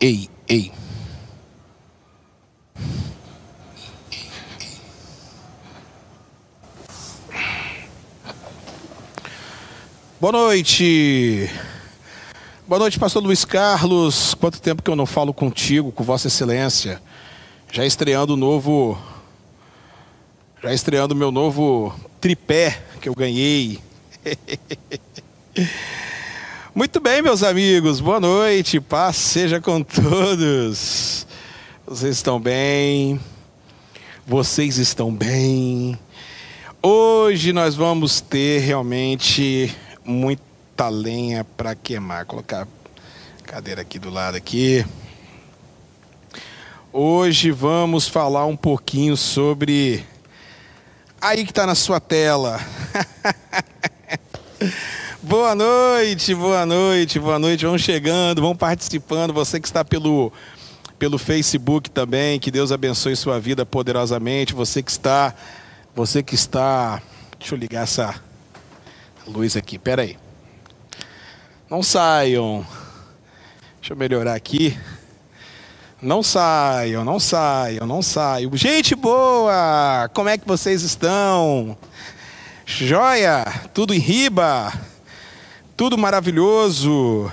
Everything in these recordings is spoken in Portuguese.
ei, ei. Boa noite. Boa noite, pastor Luiz Carlos. Quanto tempo que eu não falo contigo, com Vossa Excelência. Já estreando o novo. Já estreando meu novo tripé que eu ganhei. Muito bem, meus amigos. Boa noite. Paz seja com todos. Vocês estão bem? Vocês estão bem? Hoje nós vamos ter realmente muita lenha para queimar. Vou colocar a cadeira aqui do lado aqui. Hoje vamos falar um pouquinho sobre aí que está na sua tela. boa noite, boa noite, boa noite. Vão chegando, vão participando. Você que está pelo pelo Facebook também, que Deus abençoe sua vida poderosamente. Você que está, você que está, deixa eu ligar essa luz aqui, pera aí. Não saiam. Deixa eu melhorar aqui. Não saiam, não saiam, não saiam. Gente boa! Como é que vocês estão? Joia? Tudo em riba? Tudo maravilhoso?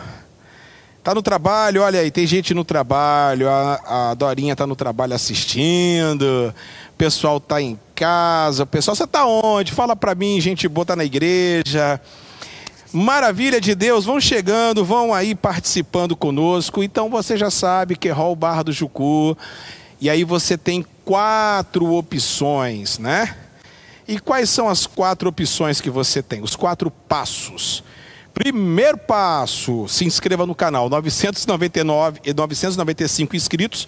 Tá no trabalho, olha aí, tem gente no trabalho, a, a Dorinha tá no trabalho assistindo, o pessoal tá em casa, o pessoal, você tá onde? Fala pra mim, gente boa, tá na igreja. Maravilha de Deus, vão chegando, vão aí participando conosco. Então você já sabe que é Barra do Jucu. E aí você tem quatro opções, né? E quais são as quatro opções que você tem? Os quatro passos. Primeiro passo, se inscreva no canal, 999 e 995 inscritos.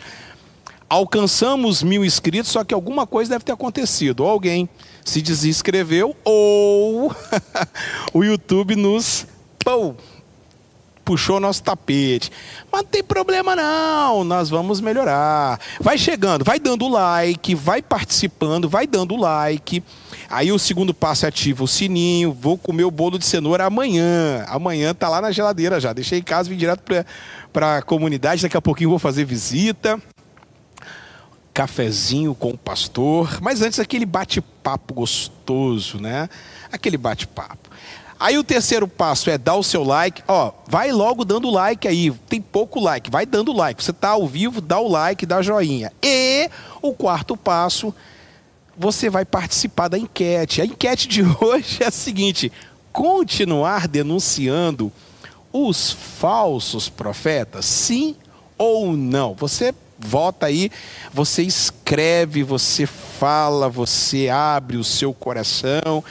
Alcançamos mil inscritos, só que alguma coisa deve ter acontecido. Ou alguém se desinscreveu, ou o YouTube nos pô, puxou nosso tapete. Mas não tem problema não, nós vamos melhorar. Vai chegando, vai dando like, vai participando, vai dando like. Aí o segundo passo é ativa o sininho. Vou comer o bolo de cenoura amanhã. Amanhã tá lá na geladeira já. Deixei em casa, vim direto para a comunidade. Daqui a pouquinho vou fazer visita. Cafezinho com o pastor. Mas antes, aquele bate-papo gostoso, né? Aquele bate-papo. Aí o terceiro passo é dar o seu like. Ó, vai logo dando like aí. Tem pouco like, vai dando like. Você tá ao vivo, dá o like, dá joinha. E o quarto passo você vai participar da enquete. A enquete de hoje é a seguinte: continuar denunciando os falsos profetas? Sim ou não? Você vota aí, você escreve, você fala, você abre o seu coração,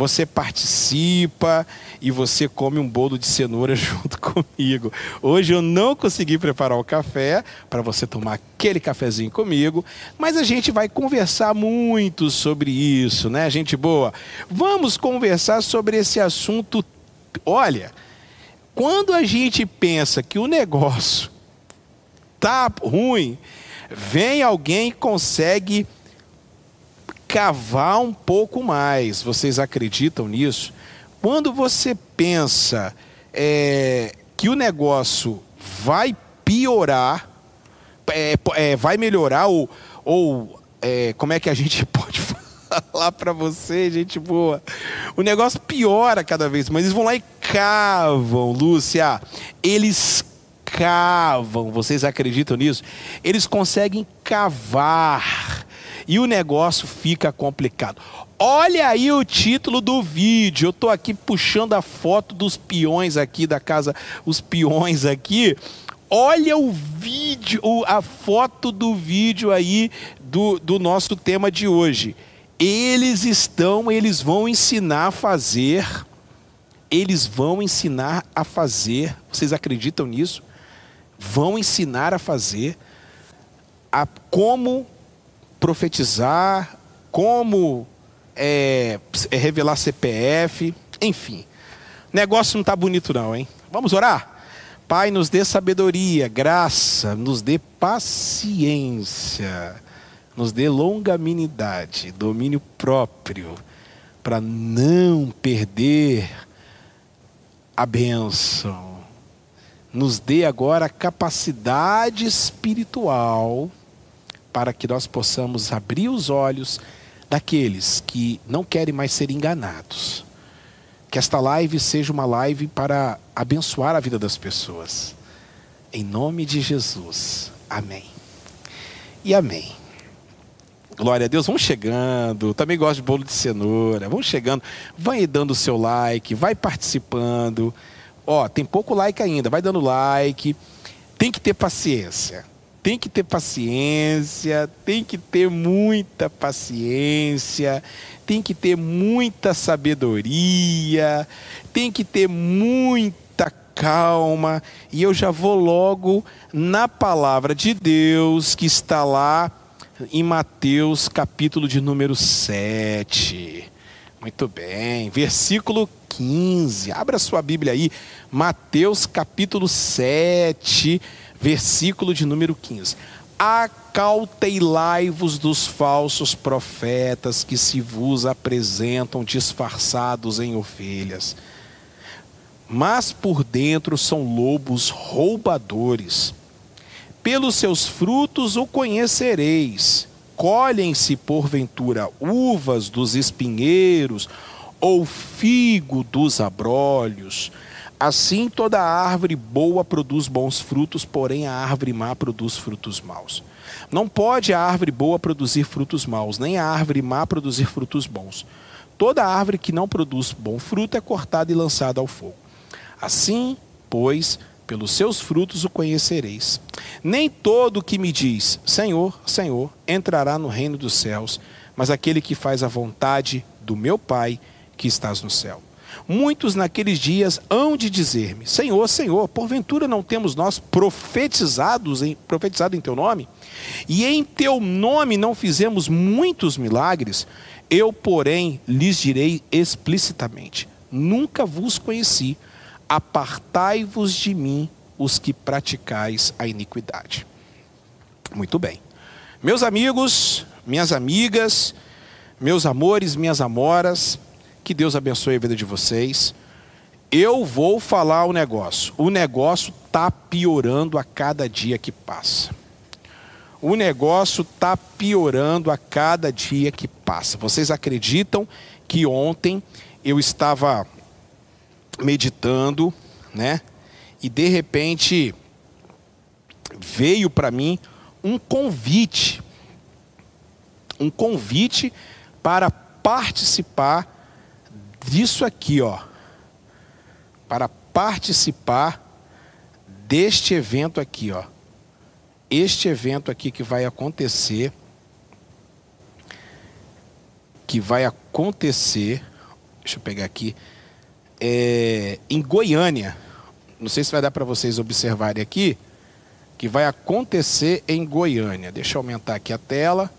você participa e você come um bolo de cenoura junto comigo. Hoje eu não consegui preparar o café para você tomar aquele cafezinho comigo, mas a gente vai conversar muito sobre isso, né, gente boa? Vamos conversar sobre esse assunto. Olha, quando a gente pensa que o negócio tá ruim, vem alguém e consegue cavar um pouco mais. Vocês acreditam nisso? Quando você pensa é, que o negócio vai piorar, é, é, vai melhorar, ou, ou é, como é que a gente pode falar para você, gente boa? O negócio piora cada vez mais. Eles vão lá e cavam, Lúcia. Eles cavam, vocês acreditam nisso? Eles conseguem cavar e o negócio fica complicado. Olha aí o título do vídeo. Eu estou aqui puxando a foto dos peões aqui da casa, os peões aqui. Olha o vídeo, a foto do vídeo aí do, do nosso tema de hoje. Eles estão, eles vão ensinar a fazer. Eles vão ensinar a fazer. Vocês acreditam nisso? Vão ensinar a fazer a como profetizar, como é, é revelar CPF, enfim. Negócio não está bonito não, hein? Vamos orar? Pai, nos dê sabedoria, graça, nos dê paciência, nos dê longanimidade, domínio próprio, para não perder a bênção. nos dê agora capacidade espiritual para que nós possamos abrir os olhos daqueles que não querem mais ser enganados. Que esta live seja uma live para abençoar a vida das pessoas. Em nome de Jesus. Amém. E amém. Glória a Deus, vão chegando. Também gosto de bolo de cenoura. Vão chegando. Vai dando o seu like, vai participando. Ó, tem pouco like ainda, vai dando like. Tem que ter paciência. Tem que ter paciência, tem que ter muita paciência, tem que ter muita sabedoria, tem que ter muita calma. E eu já vou logo na palavra de Deus que está lá em Mateus, capítulo de número 7. Muito bem, versículo 15. Abra sua Bíblia aí, Mateus capítulo 7, versículo de número 15. Acautelai-vos dos falsos profetas que se vos apresentam disfarçados em ovelhas, mas por dentro são lobos roubadores. Pelos seus frutos o conhecereis. Colhem-se, porventura, uvas dos espinheiros ou figo dos abrolhos. Assim toda árvore boa produz bons frutos, porém a árvore má produz frutos maus. Não pode a árvore boa produzir frutos maus, nem a árvore má produzir frutos bons. Toda árvore que não produz bom fruto é cortada e lançada ao fogo. Assim, pois, pelos seus frutos o conhecereis. Nem todo que me diz, Senhor, Senhor, entrará no reino dos céus, mas aquele que faz a vontade do meu Pai que estás no céu. Muitos naqueles dias hão de dizer-me: Senhor, Senhor, porventura não temos nós profetizados em, profetizado em teu nome? E em teu nome não fizemos muitos milagres? Eu, porém, lhes direi explicitamente: Nunca vos conheci apartai-vos de mim, os que praticais a iniquidade. Muito bem. Meus amigos, minhas amigas, meus amores, minhas amoras, que Deus abençoe a vida de vocês. Eu vou falar o negócio. O negócio está piorando a cada dia que passa. O negócio está piorando a cada dia que passa. Vocês acreditam que ontem eu estava meditando, né? E de repente veio para mim um convite, um convite para participar disso aqui, ó, para participar deste evento aqui, ó. Este evento aqui que vai acontecer, que vai acontecer, deixa eu pegar aqui, é, em Goiânia. Não sei se vai dar para vocês observarem aqui, que vai acontecer em Goiânia. Deixa eu aumentar aqui a tela.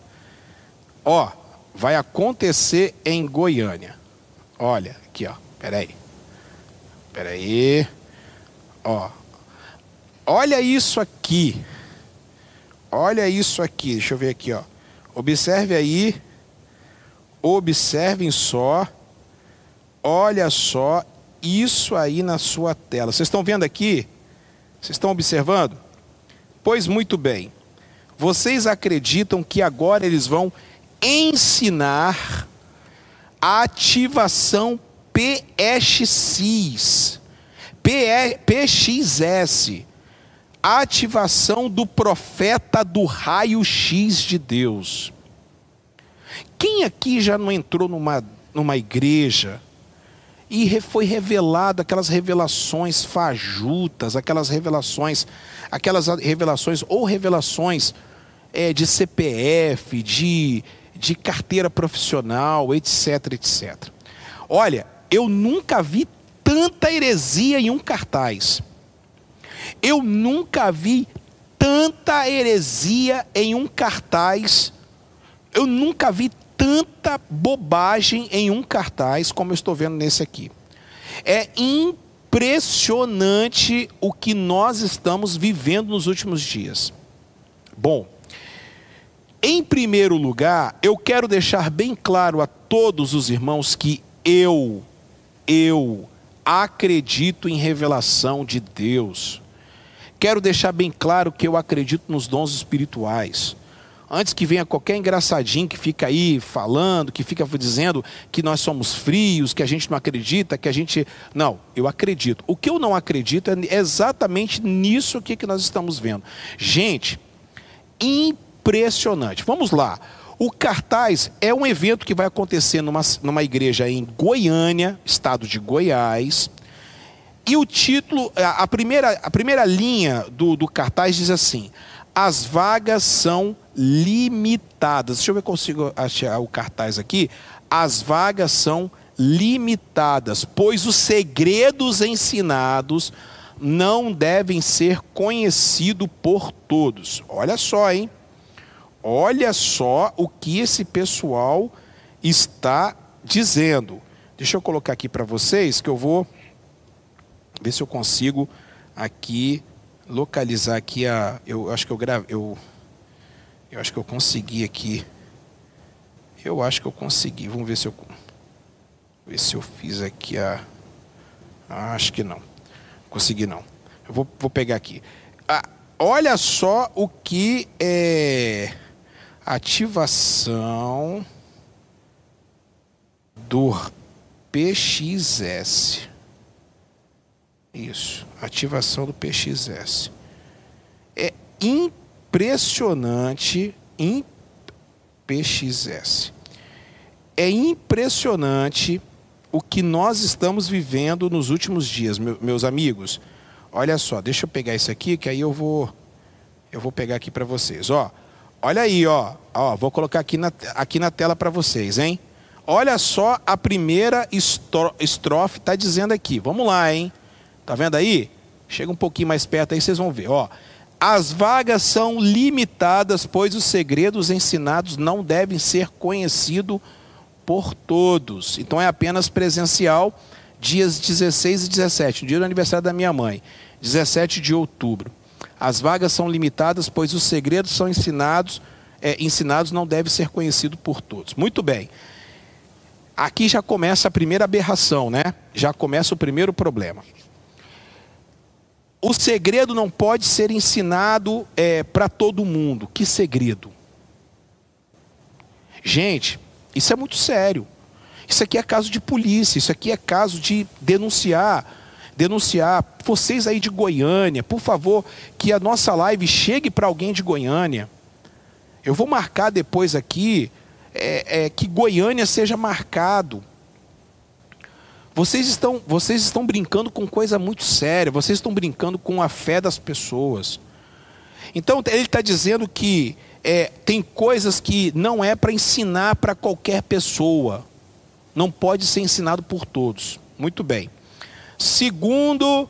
Ó, vai acontecer em Goiânia. Olha, aqui, ó. Peraí. Peraí. Ó. Olha isso aqui. Olha isso aqui. Deixa eu ver aqui, ó. Observe aí. Observem só. Olha só isso aí na sua tela. Vocês estão vendo aqui? Vocês estão observando? Pois muito bem. Vocês acreditam que agora eles vão ensinar ativação PXS, PXS, ativação do profeta do raio-x de Deus. Quem aqui já não entrou numa, numa igreja e foi revelado aquelas revelações fajutas, aquelas revelações, aquelas revelações ou revelações é, de CPF, de, de carteira profissional, etc, etc. Olha, eu nunca vi tanta heresia em um cartaz. Eu nunca vi tanta heresia em um cartaz. Eu nunca vi tanta bobagem em um cartaz como eu estou vendo nesse aqui. É impressionante o que nós estamos vivendo nos últimos dias. Bom, em primeiro lugar, eu quero deixar bem claro a todos os irmãos que eu, eu acredito em revelação de Deus. quero deixar bem claro que eu acredito nos dons espirituais. Antes que venha qualquer engraçadinho que fica aí falando, que fica dizendo que nós somos frios, que a gente não acredita, que a gente. Não, eu acredito. O que eu não acredito é exatamente nisso que nós estamos vendo. Gente, impressionante. Vamos lá. O cartaz é um evento que vai acontecer numa, numa igreja em Goiânia, estado de Goiás. E o título, a primeira, a primeira linha do, do cartaz diz assim: as vagas são limitadas. Deixa eu ver se consigo achar o cartaz aqui. As vagas são limitadas, pois os segredos ensinados não devem ser conhecidos por todos. Olha só, hein? Olha só o que esse pessoal está dizendo. Deixa eu colocar aqui para vocês que eu vou ver se eu consigo aqui localizar aqui a eu acho que eu grave eu eu acho que eu consegui aqui. Eu acho que eu consegui. Vamos ver se eu ver se eu fiz aqui a ah, acho que não. Consegui não. Eu vou, vou pegar aqui. Ah, olha só o que é ativação do PXS. Isso, ativação do PXS. É impressionante, PXS. É impressionante o que nós estamos vivendo nos últimos dias, meus amigos. Olha só, deixa eu pegar isso aqui que aí eu vou eu vou pegar aqui para vocês, ó. Olha aí, ó. Ó, vou colocar aqui na, aqui na tela para vocês, hein? Olha só a primeira estrofe está dizendo aqui. Vamos lá, hein? Tá vendo aí? Chega um pouquinho mais perto aí, vocês vão ver. Ó, as vagas são limitadas, pois os segredos ensinados não devem ser conhecidos por todos. Então é apenas presencial, dias 16 e 17, dia do aniversário da minha mãe, 17 de outubro. As vagas são limitadas, pois os segredos são ensinados, é, ensinados não devem ser conhecidos por todos. Muito bem. Aqui já começa a primeira aberração, né? Já começa o primeiro problema o segredo não pode ser ensinado é, para todo mundo. Que segredo? Gente, isso é muito sério. Isso aqui é caso de polícia, isso aqui é caso de denunciar. Denunciar. Vocês aí de Goiânia, por favor, que a nossa live chegue para alguém de Goiânia. Eu vou marcar depois aqui é, é, que Goiânia seja marcado vocês estão, vocês estão brincando com coisa muito séria, vocês estão brincando com a fé das pessoas. Então ele está dizendo que é, tem coisas que não é para ensinar para qualquer pessoa, não pode ser ensinado por todos. Muito bem. Segundo,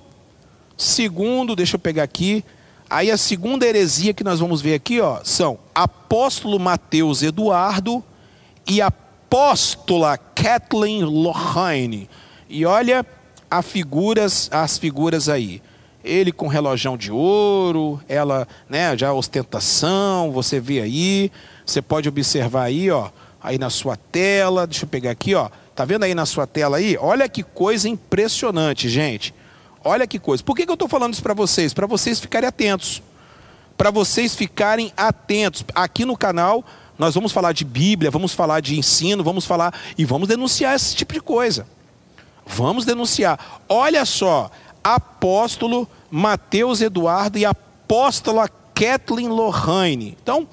segundo, deixa eu pegar aqui. Aí a segunda heresia que nós vamos ver aqui, ó, são apóstolo Mateus Eduardo e apóstola Kathleen Lohane. E olha as figuras, as figuras aí. Ele com relógio de ouro, ela, né, já ostentação, você vê aí, você pode observar aí, ó, aí na sua tela, deixa eu pegar aqui, ó. Tá vendo aí na sua tela aí? Olha que coisa impressionante, gente. Olha que coisa. Por que, que eu estou falando isso para vocês? Para vocês ficarem atentos. Para vocês ficarem atentos. Aqui no canal nós vamos falar de Bíblia, vamos falar de ensino, vamos falar e vamos denunciar esse tipo de coisa. Vamos denunciar. Olha só, apóstolo Mateus Eduardo e apóstola Kathleen Lohane. Então,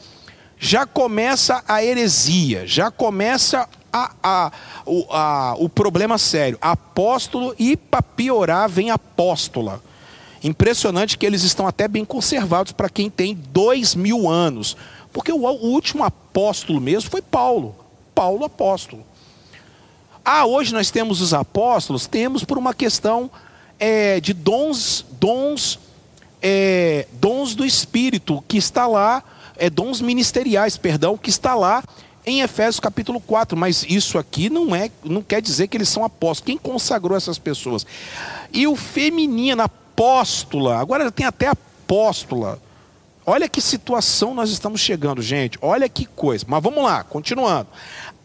já começa a heresia, já começa a, a, o, a, o problema sério. Apóstolo e para piorar vem apóstola. Impressionante que eles estão até bem conservados para quem tem dois mil anos. Porque o, o último apóstolo mesmo foi Paulo. Paulo apóstolo. Ah, hoje nós temos os apóstolos, temos por uma questão é, de dons, dons, é, dons do Espírito, que está lá, é, dons ministeriais, perdão, que está lá em Efésios capítulo 4, mas isso aqui não é, não quer dizer que eles são apóstolos. Quem consagrou essas pessoas? E o feminino, apóstola, agora tem até apóstola. Olha que situação nós estamos chegando, gente. Olha que coisa. Mas vamos lá, continuando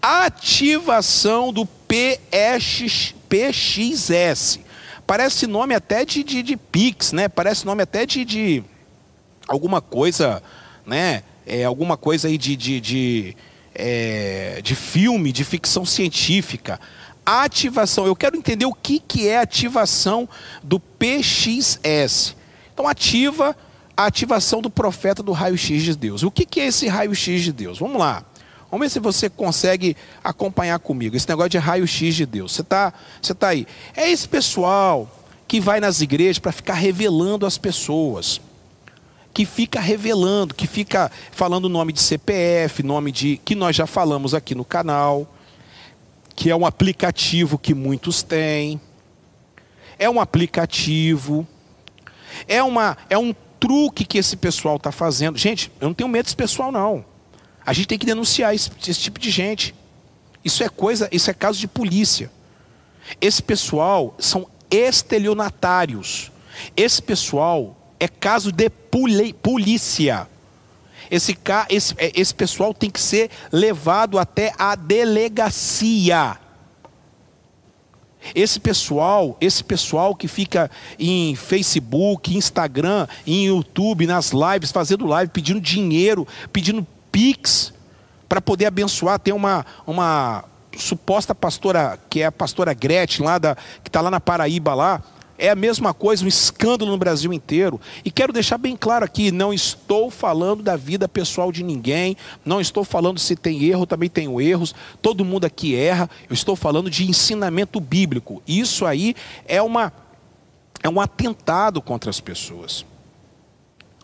ativação do PX, PXS. Parece nome até de, de, de Pix, né? Parece nome até de, de alguma coisa, né? É, alguma coisa aí de, de, de, é, de filme, de ficção científica. Ativação. Eu quero entender o que, que é ativação do PXS. Então, ativa a ativação do profeta do raio-x de Deus. O que, que é esse raio-x de Deus? Vamos lá. Vamos ver se você consegue acompanhar comigo. Esse negócio de raio-x de Deus. Você está você tá aí. É esse pessoal que vai nas igrejas para ficar revelando as pessoas. Que fica revelando, que fica falando nome de CPF, nome de. que nós já falamos aqui no canal. Que é um aplicativo que muitos têm. É um aplicativo. É, uma, é um truque que esse pessoal está fazendo. Gente, eu não tenho medo desse pessoal, não. A gente tem que denunciar esse, esse tipo de gente. Isso é coisa, isso é caso de polícia. Esse pessoal são estelionatários. Esse pessoal é caso de polícia. Esse, esse, é, esse pessoal tem que ser levado até a delegacia. Esse pessoal, esse pessoal que fica em Facebook, Instagram, em YouTube, nas lives, fazendo live, pedindo dinheiro, pedindo Pix para poder abençoar. Tem uma, uma suposta pastora, que é a pastora Gretchen, lá da, que está lá na Paraíba lá. É a mesma coisa, um escândalo no Brasil inteiro. E quero deixar bem claro aqui: não estou falando da vida pessoal de ninguém, não estou falando se tem erro, também tenho erros, todo mundo aqui erra. Eu estou falando de ensinamento bíblico. Isso aí é, uma, é um atentado contra as pessoas.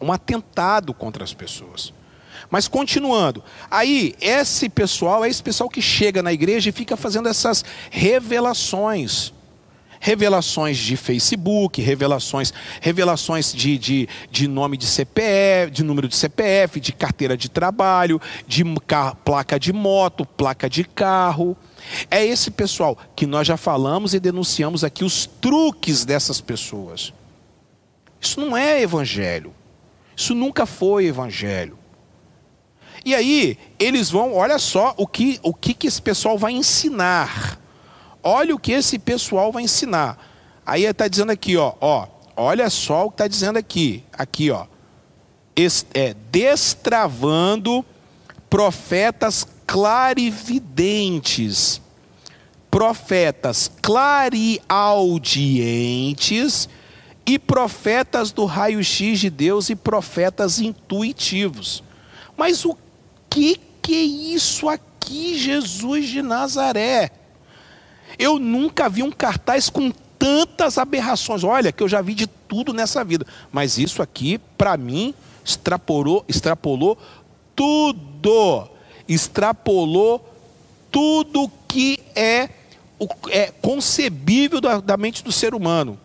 Um atentado contra as pessoas. Mas continuando, aí esse pessoal é esse pessoal que chega na igreja e fica fazendo essas revelações. Revelações de Facebook, revelações, revelações de, de, de nome de CPF, de número de CPF, de carteira de trabalho, de placa de moto, placa de carro. É esse pessoal que nós já falamos e denunciamos aqui os truques dessas pessoas. Isso não é evangelho. Isso nunca foi evangelho. E aí, eles vão, olha só o que, o que, que esse pessoal vai ensinar. Olha o que esse pessoal vai ensinar. Aí está dizendo aqui, ó, ó, olha só o que está dizendo aqui. Aqui, ó. É, destravando profetas clarividentes, profetas clareaudientes e profetas do raio-x de Deus e profetas intuitivos. Mas o que que é isso aqui, Jesus de Nazaré? Eu nunca vi um cartaz com tantas aberrações. Olha, que eu já vi de tudo nessa vida, mas isso aqui, para mim, extrapolou, extrapolou tudo. Extrapolou tudo que é, é concebível da, da mente do ser humano.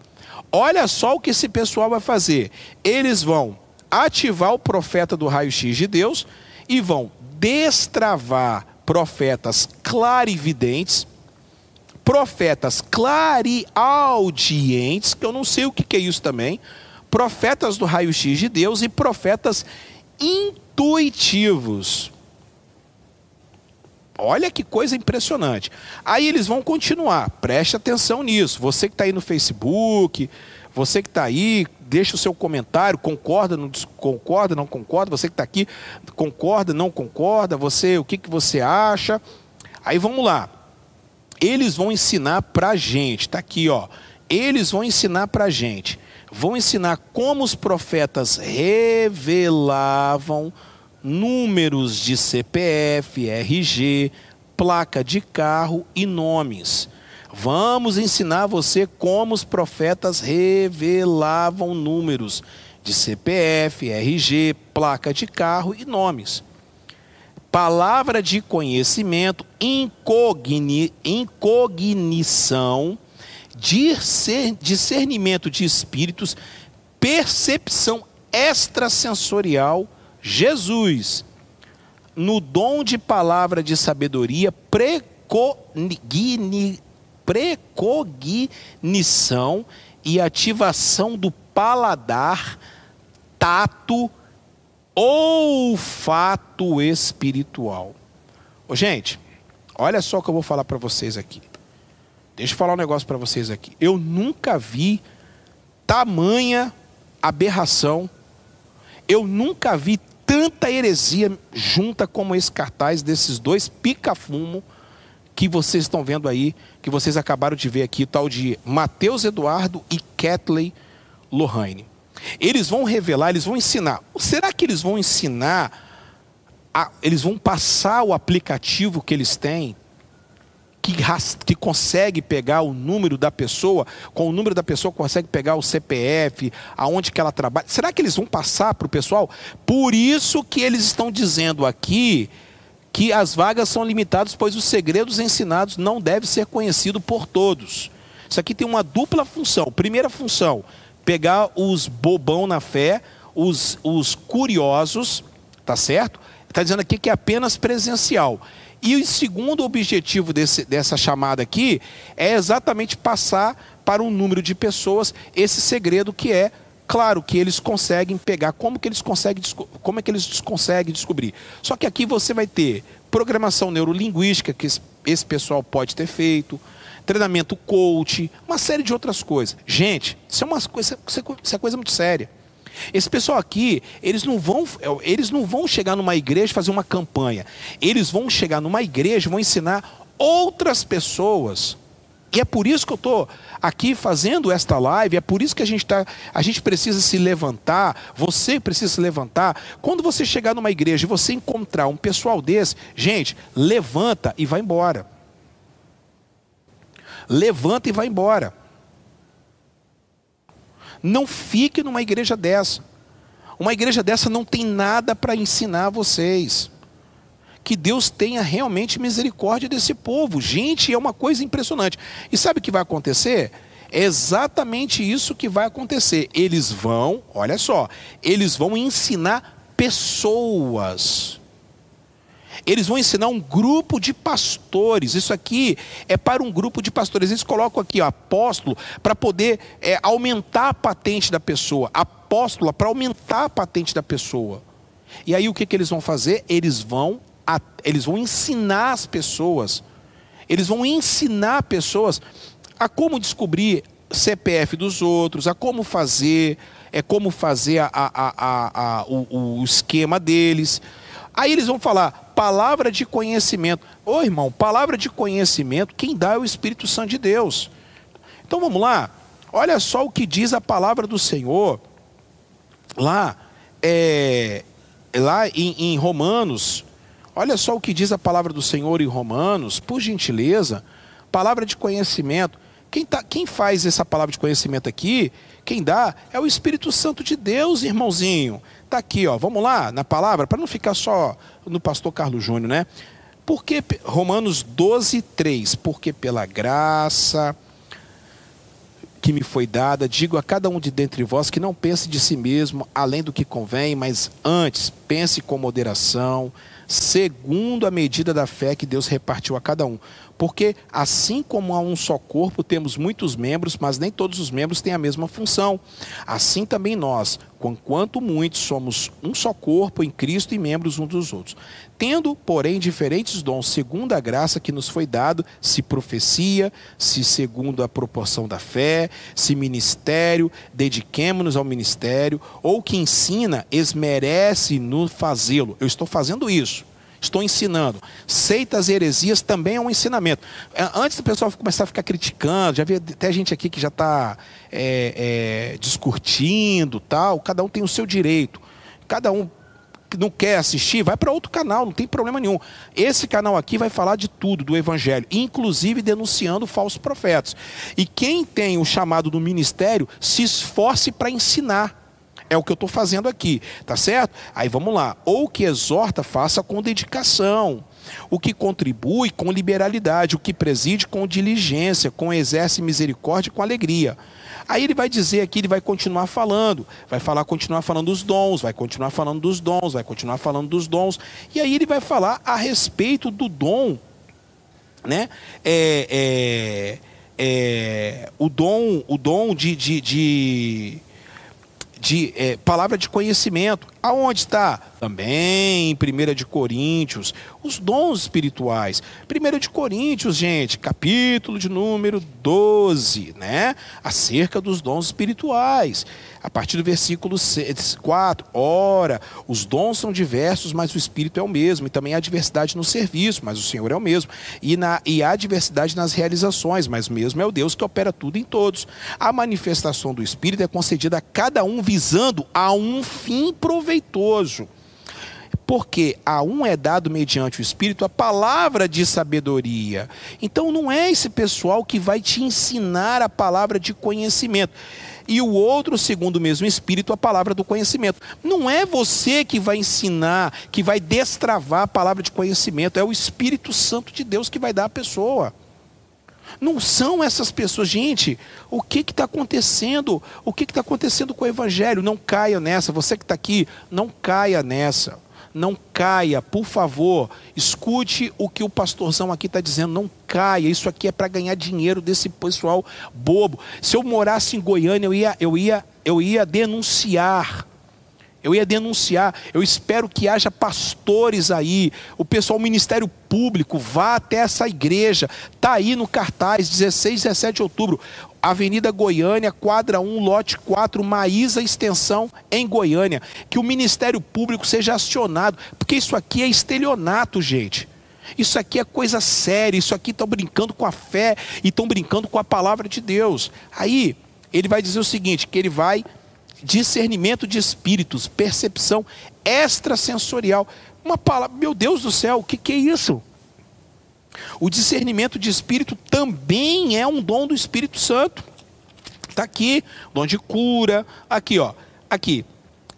Olha só o que esse pessoal vai fazer. Eles vão ativar o profeta do raio-x de Deus e vão destravar profetas clarividentes, profetas clareaudientes, que eu não sei o que é isso também, profetas do raio-x de Deus e profetas intuitivos. Olha que coisa impressionante. Aí eles vão continuar, preste atenção nisso. Você que está aí no Facebook, você que está aí, deixa o seu comentário, concorda, não concorda, não concorda, você que está aqui, concorda, não concorda, você, o que, que você acha? Aí vamos lá. Eles vão ensinar para a gente, está aqui, ó. Eles vão ensinar para a gente. Vão ensinar como os profetas revelavam números de CPF, RG, placa de carro e nomes. Vamos ensinar você como os profetas revelavam números de CPF, RG, placa de carro e nomes. Palavra de conhecimento, incogni, incognição, discernimento de espíritos, percepção extrasensorial, Jesus. No dom de palavra de sabedoria, precogni, precognição e ativação do paladar, tato, olfato espiritual. Ô, gente, olha só o que eu vou falar para vocês aqui. Deixa eu falar um negócio para vocês aqui. Eu nunca vi tamanha aberração. Eu nunca vi tanta heresia junta como esse cartaz desses dois pica-fumo que vocês estão vendo aí, que vocês acabaram de ver aqui, tal de Mateus Eduardo e Kathleen Lohane. Eles vão revelar, eles vão ensinar. Será que eles vão ensinar, a, eles vão passar o aplicativo que eles têm que, que consegue pegar o número da pessoa, com o número da pessoa consegue pegar o CPF, aonde que ela trabalha. Será que eles vão passar para o pessoal? Por isso que eles estão dizendo aqui que as vagas são limitadas, pois os segredos ensinados não devem ser conhecidos por todos. Isso aqui tem uma dupla função. Primeira função, pegar os bobão na fé, os, os curiosos, tá certo? Está dizendo aqui que é apenas presencial. E o segundo objetivo desse, dessa chamada aqui é exatamente passar para um número de pessoas esse segredo que é claro que eles conseguem pegar como que eles conseguem como é que eles conseguem descobrir só que aqui você vai ter programação neurolinguística que esse pessoal pode ter feito treinamento coach uma série de outras coisas gente isso é uma coisa isso é coisa muito séria esse pessoal aqui, eles não vão, eles não vão chegar numa igreja fazer uma campanha. Eles vão chegar numa igreja vão ensinar outras pessoas. E é por isso que eu estou aqui fazendo esta live, é por isso que a gente, tá, a gente precisa se levantar, você precisa se levantar. Quando você chegar numa igreja e você encontrar um pessoal desse, gente, levanta e vai embora. Levanta e vai embora. Não fique numa igreja dessa. Uma igreja dessa não tem nada para ensinar vocês. Que Deus tenha realmente misericórdia desse povo. Gente, é uma coisa impressionante. E sabe o que vai acontecer? É exatamente isso que vai acontecer. Eles vão, olha só, eles vão ensinar pessoas. Eles vão ensinar um grupo de pastores. Isso aqui é para um grupo de pastores. Eles colocam aqui ó, apóstolo para poder é, aumentar a patente da pessoa. Apóstola para aumentar a patente da pessoa. E aí o que, que eles vão fazer? Eles vão, eles vão ensinar as pessoas. Eles vão ensinar pessoas a como descobrir CPF dos outros, a como fazer, é como fazer a, a, a, a o, o esquema deles. Aí eles vão falar palavra de conhecimento. Ô irmão, palavra de conhecimento, quem dá é o Espírito Santo de Deus. Então vamos lá. Olha só o que diz a palavra do Senhor lá, é, lá em, em Romanos. Olha só o que diz a palavra do Senhor em Romanos, por gentileza. Palavra de conhecimento. Quem, tá, quem faz essa palavra de conhecimento aqui, quem dá, é o Espírito Santo de Deus, irmãozinho. Está aqui, ó. Vamos lá na palavra, para não ficar só no pastor Carlos Júnior, né? Porque Romanos 12, 3. Porque pela graça que me foi dada, digo a cada um de dentre vós que não pense de si mesmo além do que convém, mas antes pense com moderação, segundo a medida da fé que Deus repartiu a cada um. Porque assim como há um só corpo, temos muitos membros, mas nem todos os membros têm a mesma função. Assim também nós, conquanto muitos, somos um só corpo em Cristo e membros uns dos outros. Tendo, porém, diferentes dons, segundo a graça que nos foi dado, se profecia, se segundo a proporção da fé, se ministério, dediquemo-nos ao ministério, ou que ensina, esmerece no fazê-lo. Eu estou fazendo isso estou ensinando. Seitas e heresias também é um ensinamento. É, antes do pessoal começar a ficar criticando, já vi até gente aqui que já está é, é, discutindo, tal. Cada um tem o seu direito. Cada um que não quer assistir, vai para outro canal, não tem problema nenhum. Esse canal aqui vai falar de tudo do evangelho, inclusive denunciando falsos profetas. E quem tem o chamado do ministério, se esforce para ensinar. É o que eu estou fazendo aqui, tá certo? Aí vamos lá. Ou que exorta, faça com dedicação. O que contribui com liberalidade, o que preside com diligência, com exerce misericórdia com alegria. Aí ele vai dizer aqui, ele vai continuar falando, vai falar, continuar falando dos dons, vai continuar falando dos dons, vai continuar falando dos dons. E aí ele vai falar a respeito do dom, né? É, é, é, o dom, o dom de, de, de de é, palavra de conhecimento. Aonde está? Também em 1 de Coríntios, os dons espirituais. 1 de Coríntios, gente, capítulo de número 12, né? Acerca dos dons espirituais. A partir do versículo 4, ora, os dons são diversos, mas o Espírito é o mesmo. E também há diversidade no serviço, mas o Senhor é o mesmo. E, na, e há diversidade nas realizações, mas mesmo é o Deus que opera tudo em todos. A manifestação do Espírito é concedida a cada um visando a um fim proveitoso porque a um é dado mediante o Espírito a palavra de sabedoria. Então não é esse pessoal que vai te ensinar a palavra de conhecimento. E o outro, segundo o mesmo Espírito, a palavra do conhecimento. Não é você que vai ensinar, que vai destravar a palavra de conhecimento, é o Espírito Santo de Deus que vai dar à pessoa. Não são essas pessoas. Gente, o que está acontecendo? O que está acontecendo com o Evangelho? Não caia nessa. Você que está aqui, não caia nessa não caia, por favor, escute o que o pastorzão aqui está dizendo, não caia, isso aqui é para ganhar dinheiro desse pessoal bobo. Se eu morasse em Goiânia, eu ia, eu ia, eu ia denunciar. Eu ia denunciar. Eu espero que haja pastores aí, o pessoal, o Ministério Público, vá até essa igreja. Está aí no cartaz, 16, 17 de outubro. Avenida Goiânia, quadra 1, lote 4, Maísa Extensão, em Goiânia. Que o Ministério Público seja acionado, porque isso aqui é estelionato, gente. Isso aqui é coisa séria, isso aqui estão brincando com a fé e estão brincando com a palavra de Deus. Aí, ele vai dizer o seguinte: que ele vai discernimento de espíritos, percepção extrasensorial. Uma palavra, meu Deus do céu, o que, que é isso? O discernimento de espírito também é um dom do Espírito Santo. Está aqui, dom de cura, aqui, ó, aqui.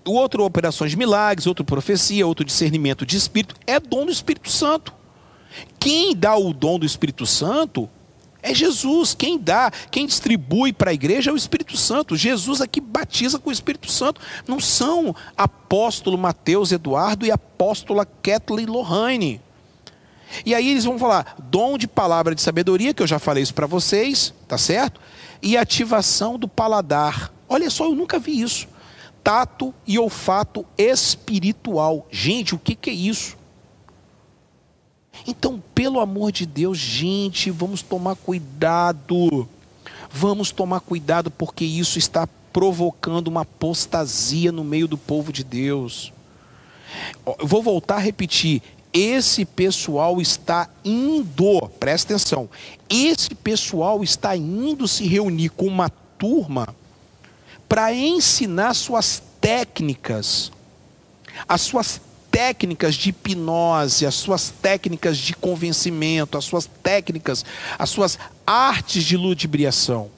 O outro operações de milagres, outro profecia, outro discernimento de espírito, é dom do Espírito Santo. Quem dá o dom do Espírito Santo é Jesus. Quem dá, quem distribui para a igreja é o Espírito Santo. Jesus aqui batiza com o Espírito Santo. Não são apóstolo Mateus Eduardo e apóstola Kathleen Lohane. E aí eles vão falar dom de palavra de sabedoria, que eu já falei isso para vocês, tá certo? E ativação do paladar. Olha só, eu nunca vi isso. Tato e olfato espiritual. Gente, o que, que é isso? Então, pelo amor de Deus, gente, vamos tomar cuidado. Vamos tomar cuidado porque isso está provocando uma apostasia no meio do povo de Deus. Eu vou voltar a repetir esse pessoal está indo, presta atenção, esse pessoal está indo se reunir com uma turma para ensinar suas técnicas, as suas técnicas de hipnose, as suas técnicas de convencimento, as suas técnicas, as suas artes de ludibriação.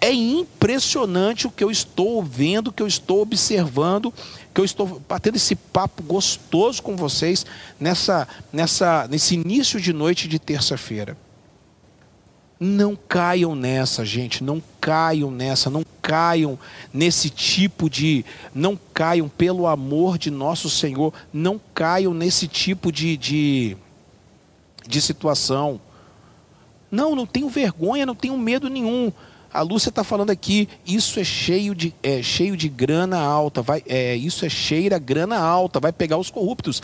É impressionante o que eu estou vendo, o que eu estou observando que eu estou batendo esse papo gostoso com vocês nessa, nessa, nesse início de noite de terça-feira. Não caiam nessa, gente, não caiam nessa, não caiam nesse tipo de. Não caiam, pelo amor de nosso Senhor, não caiam nesse tipo de, de, de situação. Não, não tenho vergonha, não tenho medo nenhum. A Lúcia está falando aqui, isso é cheio de, é, cheio de grana alta, vai, é, isso é cheira grana alta, vai pegar os corruptos.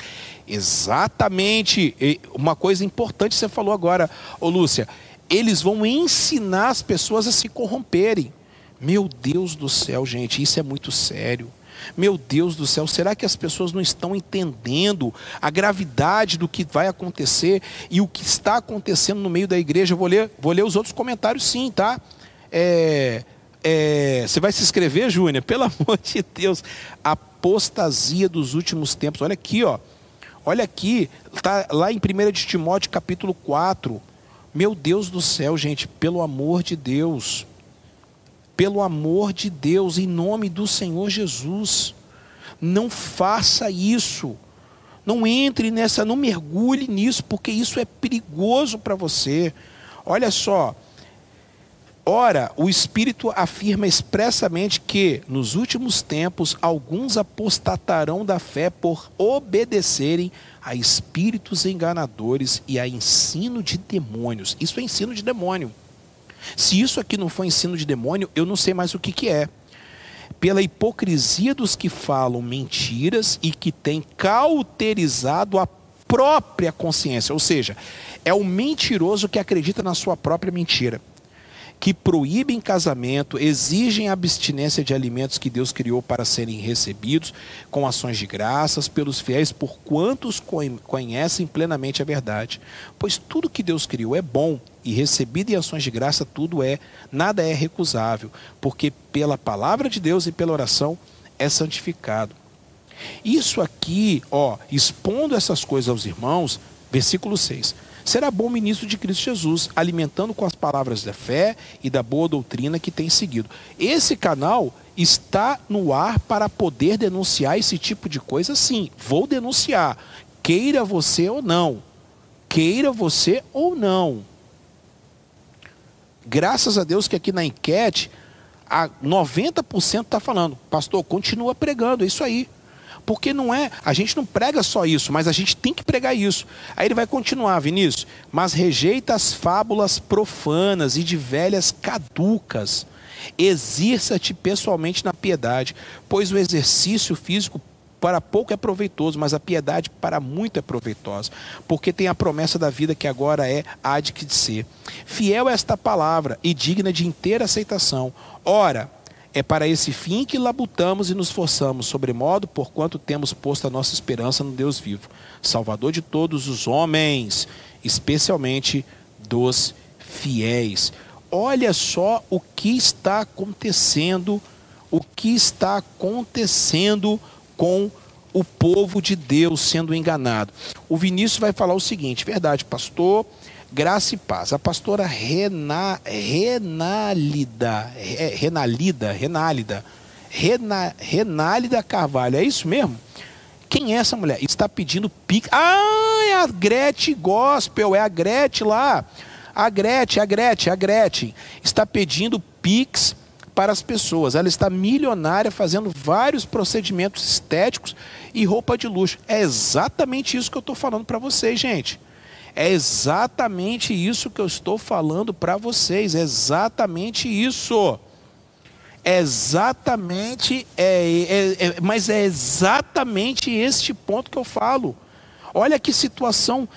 Exatamente. Uma coisa importante você falou agora, ô Lúcia, eles vão ensinar as pessoas a se corromperem. Meu Deus do céu, gente, isso é muito sério. Meu Deus do céu, será que as pessoas não estão entendendo a gravidade do que vai acontecer e o que está acontecendo no meio da igreja? Eu vou ler, vou ler os outros comentários sim, tá? É, é, você vai se inscrever, Júnior? Pelo amor de Deus. Apostasia dos últimos tempos. Olha aqui, ó. Olha aqui, tá lá em 1 de Timóteo capítulo 4. Meu Deus do céu, gente, pelo amor de Deus. Pelo amor de Deus, em nome do Senhor Jesus. Não faça isso. Não entre nessa, não mergulhe nisso, porque isso é perigoso para você. Olha só, Ora, o Espírito afirma expressamente que, nos últimos tempos, alguns apostatarão da fé por obedecerem a espíritos enganadores e a ensino de demônios. Isso é ensino de demônio. Se isso aqui não for ensino de demônio, eu não sei mais o que, que é. pela hipocrisia dos que falam mentiras e que têm cauterizado a própria consciência, ou seja, é o mentiroso que acredita na sua própria mentira que proíbem casamento, exigem abstinência de alimentos que Deus criou para serem recebidos com ações de graças pelos fiéis, por quantos conhecem plenamente a verdade. Pois tudo que Deus criou é bom e recebido em ações de graça tudo é, nada é recusável, porque pela palavra de Deus e pela oração é santificado. Isso aqui, ó, expondo essas coisas aos irmãos, versículo 6 será bom ministro de Cristo Jesus, alimentando com as palavras da fé e da boa doutrina que tem seguido. Esse canal está no ar para poder denunciar esse tipo de coisa, sim. Vou denunciar, queira você ou não. Queira você ou não. Graças a Deus que aqui na enquete, a 90% está falando, pastor, continua pregando, é isso aí. Porque não é, a gente não prega só isso, mas a gente tem que pregar isso. Aí ele vai continuar, Vinícius, mas rejeita as fábulas profanas e de velhas caducas. Exerça-te pessoalmente na piedade, pois o exercício físico para pouco é proveitoso, mas a piedade para muito é proveitosa, porque tem a promessa da vida que agora é há de que ser. Fiel é esta palavra e digna de inteira aceitação. Ora, é para esse fim que labutamos e nos forçamos, sobremodo, porquanto temos posto a nossa esperança no Deus vivo, Salvador de todos os homens, especialmente dos fiéis. Olha só o que está acontecendo, o que está acontecendo com o povo de Deus sendo enganado. O Vinícius vai falar o seguinte: verdade, pastor Graça e paz. A pastora Rena, Renálida, Renálida, Renálida, Rena, Renálida Carvalho, é isso mesmo? Quem é essa mulher? Está pedindo pix. Ah, é a Gretchen Gospel, é a Gretchen lá. A Gretchen, a Gretchen, a Gretchen está pedindo pix para as pessoas. Ela está milionária fazendo vários procedimentos estéticos e roupa de luxo. É exatamente isso que eu estou falando para vocês, gente. É exatamente isso que eu estou falando para vocês, é exatamente isso. É exatamente, é, é, mas é exatamente este ponto que eu falo. Olha que situação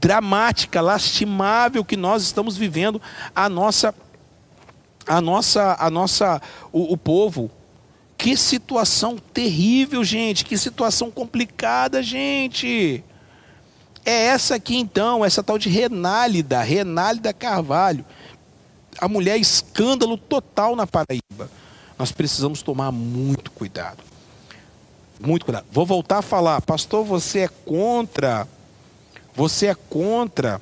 dramática, lastimável que nós estamos vivendo a nossa a nossa a nossa o, o povo. Que situação terrível, gente, que situação complicada, gente. É essa aqui então, essa tal de Renálida, Renálida Carvalho. A mulher é escândalo total na Paraíba. Nós precisamos tomar muito cuidado. Muito cuidado. Vou voltar a falar, pastor, você é contra. Você é contra.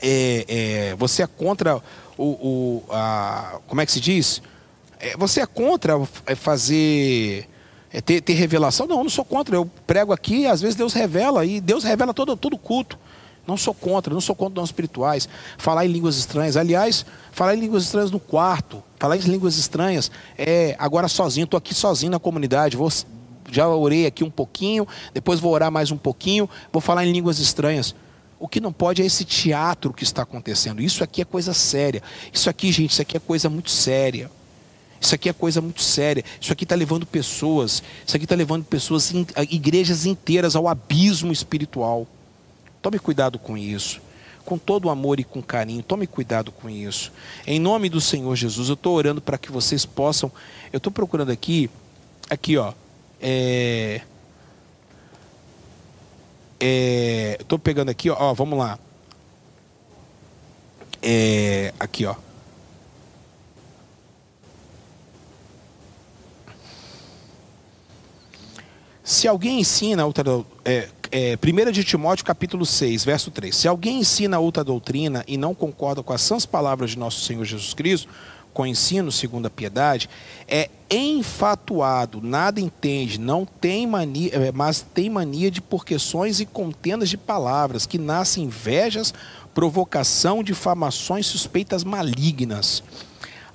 É, é, você é contra o, o a, como é que se diz? É, você é contra fazer é ter, ter, revelação. Não, eu não sou contra. Eu prego aqui, às vezes Deus revela, e Deus revela todo, todo culto. Não sou contra, não sou contra dons espirituais. Falar em línguas estranhas. Aliás, falar em línguas estranhas no quarto, falar em línguas estranhas, é agora sozinho, estou aqui sozinho na comunidade. Vou, já orei aqui um pouquinho, depois vou orar mais um pouquinho, vou falar em línguas estranhas. O que não pode é esse teatro que está acontecendo. Isso aqui é coisa séria. Isso aqui, gente, isso aqui é coisa muito séria. Isso aqui é coisa muito séria. Isso aqui está levando pessoas, isso aqui está levando pessoas, igrejas inteiras ao abismo espiritual. Tome cuidado com isso. Com todo o amor e com carinho, tome cuidado com isso. Em nome do Senhor Jesus, eu estou orando para que vocês possam. Eu estou procurando aqui, aqui ó, é, é, estou pegando aqui, ó, ó vamos lá. É, aqui, ó. Se alguém ensina outra. É, é, 1 de Timóteo capítulo 6, verso 3. Se alguém ensina outra doutrina e não concorda com as sãs palavras de nosso Senhor Jesus Cristo, com ensino segundo a piedade, é enfatuado, nada entende, não tem mania, é, mas tem mania de porqueções e contendas de palavras, que nascem invejas, provocação, difamações, suspeitas malignas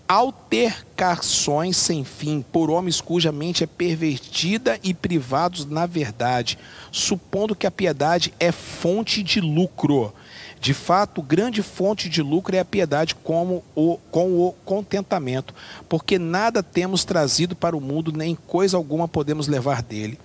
altercações sem fim por homens cuja mente é pervertida e privados na verdade, supondo que a piedade é fonte de lucro. De fato, grande fonte de lucro é a piedade como o, com o contentamento, porque nada temos trazido para o mundo, nem coisa alguma podemos levar dele.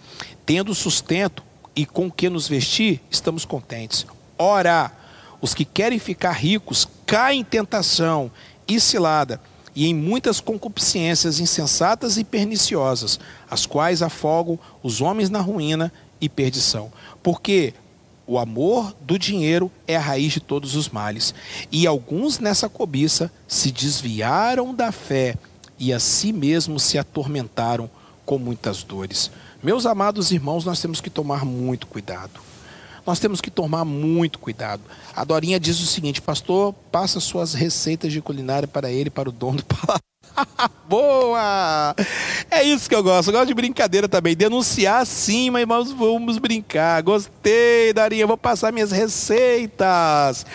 Tendo sustento e com que nos vestir, estamos contentes. Ora, os que querem ficar ricos caem em tentação e cilada, e em muitas concupiscências insensatas e perniciosas, as quais afogam os homens na ruína e perdição. Porque o amor do dinheiro é a raiz de todos os males. E alguns nessa cobiça se desviaram da fé e a si mesmos se atormentaram com muitas dores. Meus amados irmãos, nós temos que tomar muito cuidado. Nós temos que tomar muito cuidado. A Dorinha diz o seguinte, pastor, passa suas receitas de culinária para ele, para o dono do palácio. Boa! É isso que eu gosto. Eu gosto de brincadeira também. Denunciar sim, mas vamos brincar. Gostei, Darinha. Vou passar minhas receitas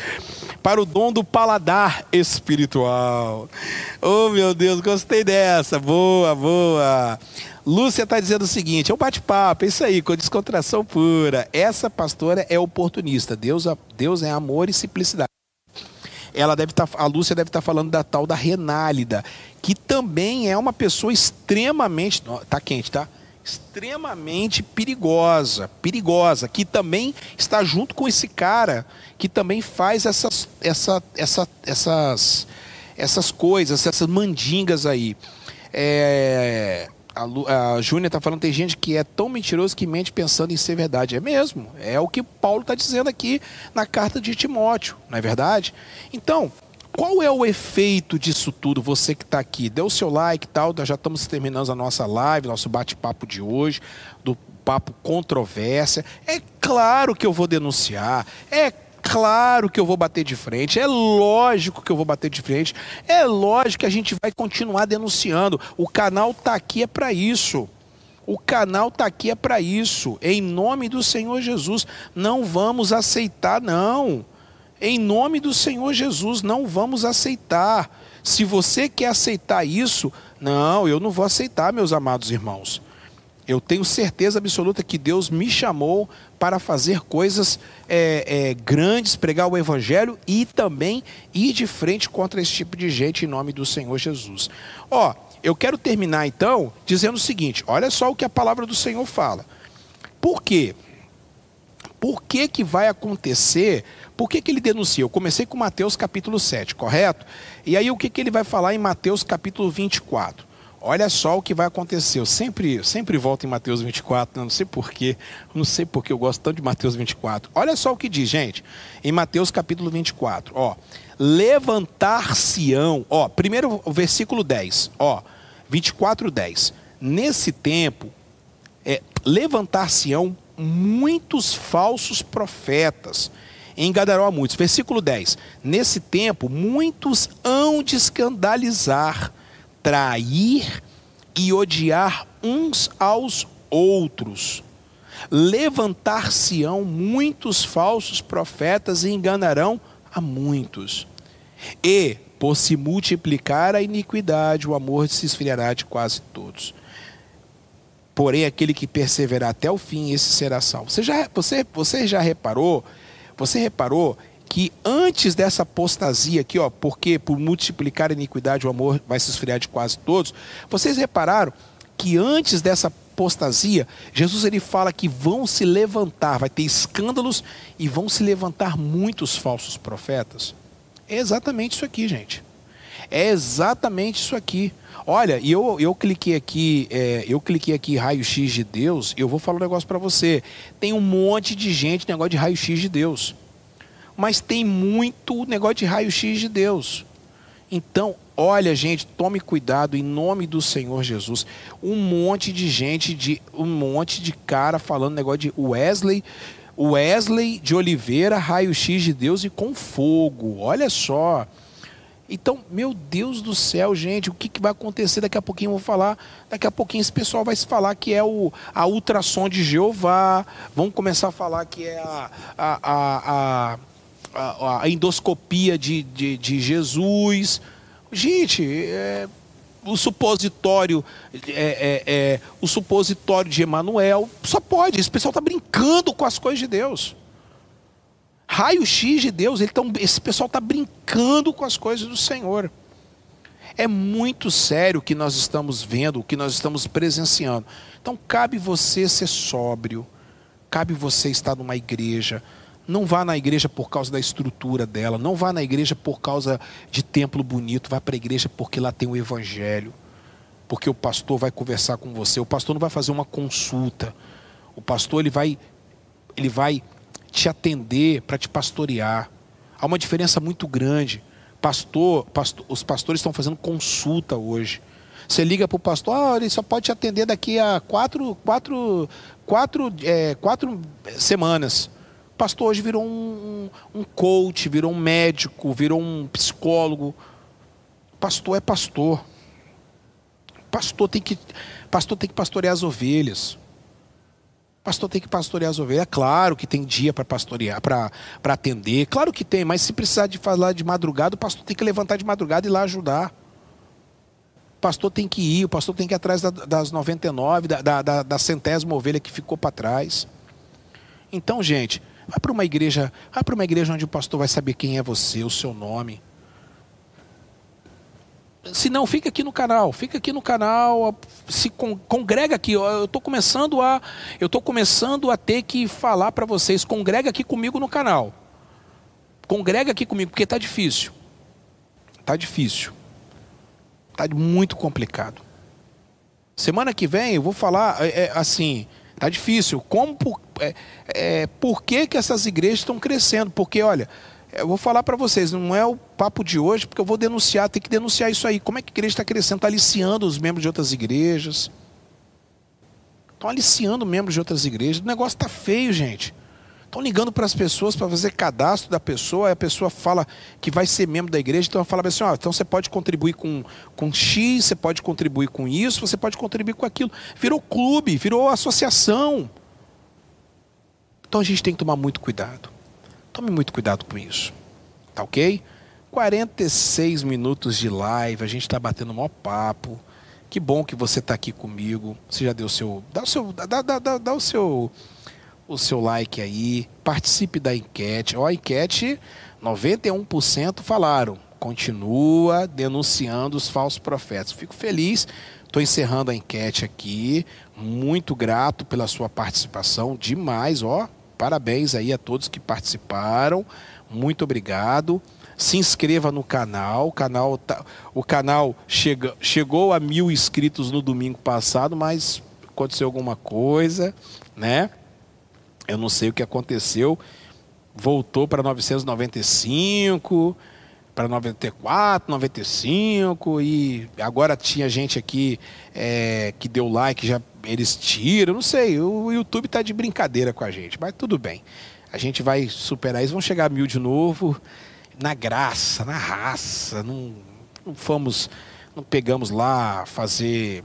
para o dom do paladar espiritual. Oh, meu Deus, gostei dessa. Boa, boa. Lúcia está dizendo o seguinte: é um bate-papo, é isso aí, com descontração pura. Essa pastora é oportunista. Deus, Deus é amor e simplicidade. Ela deve estar, tá, a Lúcia deve estar tá falando da tal da Renálida, que também é uma pessoa extremamente, tá quente, tá? Extremamente perigosa, perigosa, que também está junto com esse cara que também faz essas, essa, essa, essas, essas coisas, essas mandingas aí. É, a, a Júnia está falando, tem gente que é tão mentiroso que mente pensando em ser verdade. É mesmo. É o que Paulo está dizendo aqui na carta de Timóteo, não é verdade? Então, qual é o efeito disso tudo? Você que está aqui, dê o seu like e tal. Nós já estamos terminando a nossa live, nosso bate-papo de hoje, do papo controvérsia. É claro que eu vou denunciar. É claro que eu vou bater de frente, é lógico que eu vou bater de frente, é lógico que a gente vai continuar denunciando. O canal está aqui é para isso. O canal está aqui é para isso. Em nome do Senhor Jesus, não vamos aceitar não. Em nome do Senhor Jesus, não vamos aceitar. Se você quer aceitar isso, não, eu não vou aceitar, meus amados irmãos. Eu tenho certeza absoluta que Deus me chamou para fazer coisas é, é, grandes, pregar o Evangelho e também ir de frente contra esse tipo de gente em nome do Senhor Jesus. Ó, eu quero terminar então dizendo o seguinte: olha só o que a palavra do Senhor fala. Por quê? Por que, que vai acontecer? Por que, que ele denuncia? Eu comecei com Mateus capítulo 7, correto? E aí o que, que ele vai falar em Mateus capítulo 24? Olha só o que vai acontecer. Eu sempre, sempre volto em Mateus 24, não sei porquê, não sei porque eu gosto tanto de Mateus 24. Olha só o que diz, gente, em Mateus capítulo 24, ó. Levantar-se-ão, ó, primeiro o versículo 10, ó, 24, 10. Nesse tempo, é, levantar-se-ão muitos falsos profetas, enganarão a muitos. Versículo 10. Nesse tempo, muitos hão de escandalizar trair e odiar uns aos outros. Levantar-se-ão muitos falsos profetas e enganarão a muitos. E, por se multiplicar a iniquidade, o amor se esfriará de quase todos. Porém, aquele que perseverar até o fim, esse será salvo. Você já, você, você já reparou? Você reparou que antes dessa apostasia aqui, ó, porque por multiplicar a iniquidade o amor vai se esfriar de quase todos, vocês repararam que antes dessa apostasia, Jesus ele fala que vão se levantar, vai ter escândalos e vão se levantar muitos falsos profetas. É exatamente isso aqui, gente. É exatamente isso aqui. Olha, e eu, eu cliquei aqui, é, eu cliquei aqui raio-x de Deus, eu vou falar um negócio para você. Tem um monte de gente negócio de raio-x de Deus mas tem muito negócio de raio-x de Deus. Então, olha, gente, tome cuidado em nome do Senhor Jesus. Um monte de gente, de um monte de cara falando negócio de Wesley, Wesley de Oliveira, raio-x de Deus e com fogo. Olha só. Então, meu Deus do céu, gente, o que, que vai acontecer? Daqui a pouquinho eu vou falar. Daqui a pouquinho esse pessoal vai se falar que é o, a ultrassom de Jeová. Vão começar a falar que é a, a, a, a a, a endoscopia de, de, de, Jesus. Gente, é, o supositório é, é, é, o supositório de Emanuel só pode. Esse pessoal está brincando com as coisas de Deus. raio-x de Deus. Tão, esse pessoal está brincando com as coisas do Senhor. É muito sério o que nós estamos vendo, o que nós estamos presenciando. Então, cabe você ser sóbrio, cabe você estar numa igreja. Não vá na igreja por causa da estrutura dela, não vá na igreja por causa de templo bonito, vá para a igreja porque lá tem o evangelho. Porque o pastor vai conversar com você, o pastor não vai fazer uma consulta. O pastor ele vai ele vai te atender para te pastorear. Há uma diferença muito grande. Pastor, pastor os pastores estão fazendo consulta hoje. Você liga para o pastor, ah, ele só pode te atender daqui a quatro, quatro, quatro, é, quatro semanas. Pastor hoje virou um, um coach, virou um médico, virou um psicólogo. Pastor é pastor. Pastor tem que, pastor tem que pastorear as ovelhas. Pastor tem que pastorear as ovelhas. É claro que tem dia para pastorear, para atender. Claro que tem, mas se precisar de falar de madrugada, o pastor tem que levantar de madrugada e ir lá ajudar. O pastor tem que ir, o pastor tem que ir atrás das 99, da, da, da centésima ovelha que ficou para trás. Então, gente, vai para uma igreja, vai para uma igreja onde o pastor vai saber quem é você, o seu nome. Se não, fica aqui no canal, fica aqui no canal, se congrega aqui. Eu estou começando a, eu tô começando a ter que falar para vocês. Congrega aqui comigo no canal. Congrega aqui comigo, porque está difícil. Está difícil. Está muito complicado. Semana que vem eu vou falar é, é, assim, está difícil. Como é, é, por que, que essas igrejas estão crescendo? Porque olha, eu vou falar para vocês, não é o papo de hoje, porque eu vou denunciar, tem que denunciar isso aí. Como é que a igreja está crescendo? Está aliciando os membros de outras igrejas. Estão aliciando membros de outras igrejas. O negócio está feio, gente. Estão ligando para as pessoas para fazer cadastro da pessoa, aí a pessoa fala que vai ser membro da igreja, então ela fala assim, ó, então você pode contribuir com, com X, você pode contribuir com isso, você pode contribuir com aquilo. Virou clube, virou associação. Então a gente tem que tomar muito cuidado. Tome muito cuidado com isso. Tá ok? 46 minutos de live, a gente está batendo um maior papo. Que bom que você está aqui comigo. Você já deu seu. Dá o seu. Dá, dá, dá, dá o seu. O seu like aí. Participe da enquete. Ó, a enquete, 91% falaram. Continua denunciando os falsos profetas. Fico feliz. Estou encerrando a enquete aqui. Muito grato pela sua participação. Demais, ó. Parabéns aí a todos que participaram. Muito obrigado. Se inscreva no canal. O canal, tá, o canal chega, chegou a mil inscritos no domingo passado, mas aconteceu alguma coisa, né? Eu não sei o que aconteceu. Voltou para 995, para 94, 95 e agora tinha gente aqui é, que deu like já eles tiram, não sei, o YouTube está de brincadeira com a gente, mas tudo bem. A gente vai superar isso, vão chegar mil de novo, na graça, na raça, não, não fomos, não pegamos lá fazer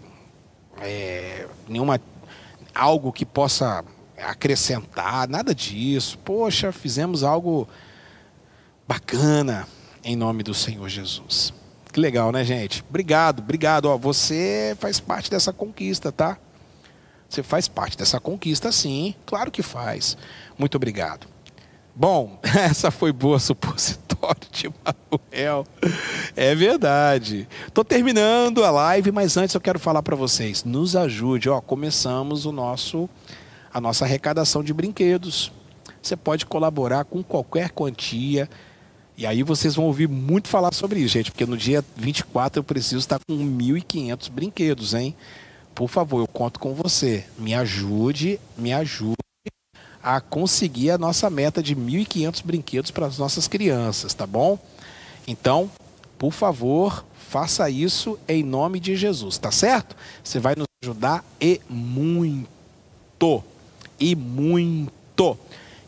é, nenhuma, algo que possa acrescentar, nada disso. Poxa, fizemos algo bacana em nome do Senhor Jesus. Que legal, né, gente? Obrigado, obrigado. Ó, você faz parte dessa conquista, tá? Você faz parte dessa conquista, sim, claro que faz. Muito obrigado. Bom, essa foi boa supositório de Manuel. É verdade. Estou terminando a live, mas antes eu quero falar para vocês. Nos ajude. Ó, começamos o nosso, a nossa arrecadação de brinquedos. Você pode colaborar com qualquer quantia. E aí vocês vão ouvir muito falar sobre isso, gente, porque no dia 24 eu preciso estar com 1.500 brinquedos, hein? por favor, eu conto com você. Me ajude, me ajude a conseguir a nossa meta de 1.500 brinquedos para as nossas crianças, tá bom? Então, por favor, faça isso em nome de Jesus, tá certo? Você vai nos ajudar e muito. E muito.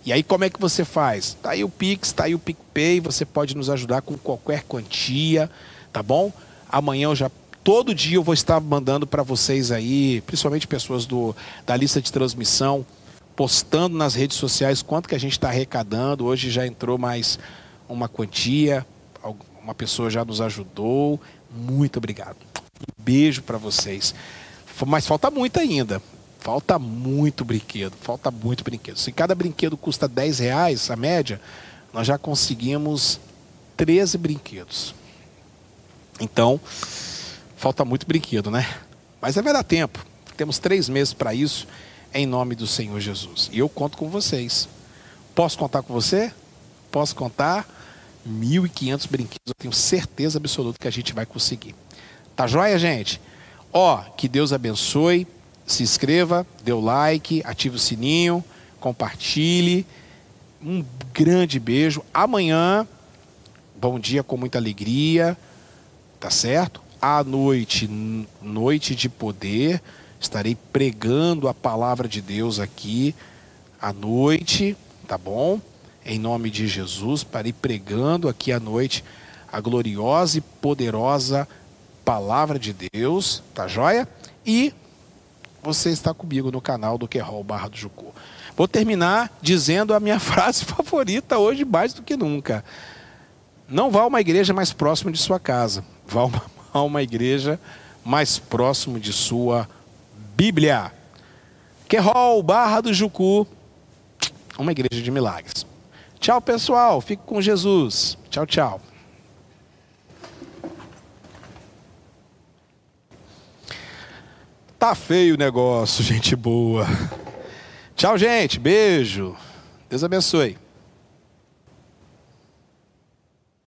E aí como é que você faz? Tá aí o Pix, tá aí o PicPay, você pode nos ajudar com qualquer quantia, tá bom? Amanhã eu já Todo dia eu vou estar mandando para vocês aí, principalmente pessoas do, da lista de transmissão, postando nas redes sociais quanto que a gente está arrecadando. Hoje já entrou mais uma quantia, uma pessoa já nos ajudou. Muito obrigado. Um beijo para vocês. Mas falta muito ainda. Falta muito brinquedo. Falta muito brinquedo. Se cada brinquedo custa 10 reais, a média, nós já conseguimos 13 brinquedos. Então, falta muito brinquedo, né? Mas vai dar tempo. Temos três meses para isso, em nome do Senhor Jesus. E eu conto com vocês. Posso contar com você? Posso contar? 1.500 brinquedos, eu tenho certeza absoluta que a gente vai conseguir. Tá joia, gente? Ó, que Deus abençoe. Se inscreva, dê o like, ative o sininho, compartilhe. Um grande beijo. Amanhã, bom dia com muita alegria, tá certo? À noite, noite de poder, estarei pregando a palavra de Deus aqui à noite, tá bom? Em nome de Jesus, estarei pregando aqui à noite a gloriosa e poderosa palavra de Deus, tá joia? E você está comigo no canal do Querol Barra do Jucu. Vou terminar dizendo a minha frase favorita hoje mais do que nunca. Não vá a uma igreja mais próxima de sua casa. Vá a uma igreja mais próximo de sua Bíblia. Querol, Barra do Jucu, uma igreja de milagres. Tchau, pessoal. Fique com Jesus. Tchau, tchau. Tá feio o negócio, gente boa. Tchau, gente. Beijo. Deus abençoe.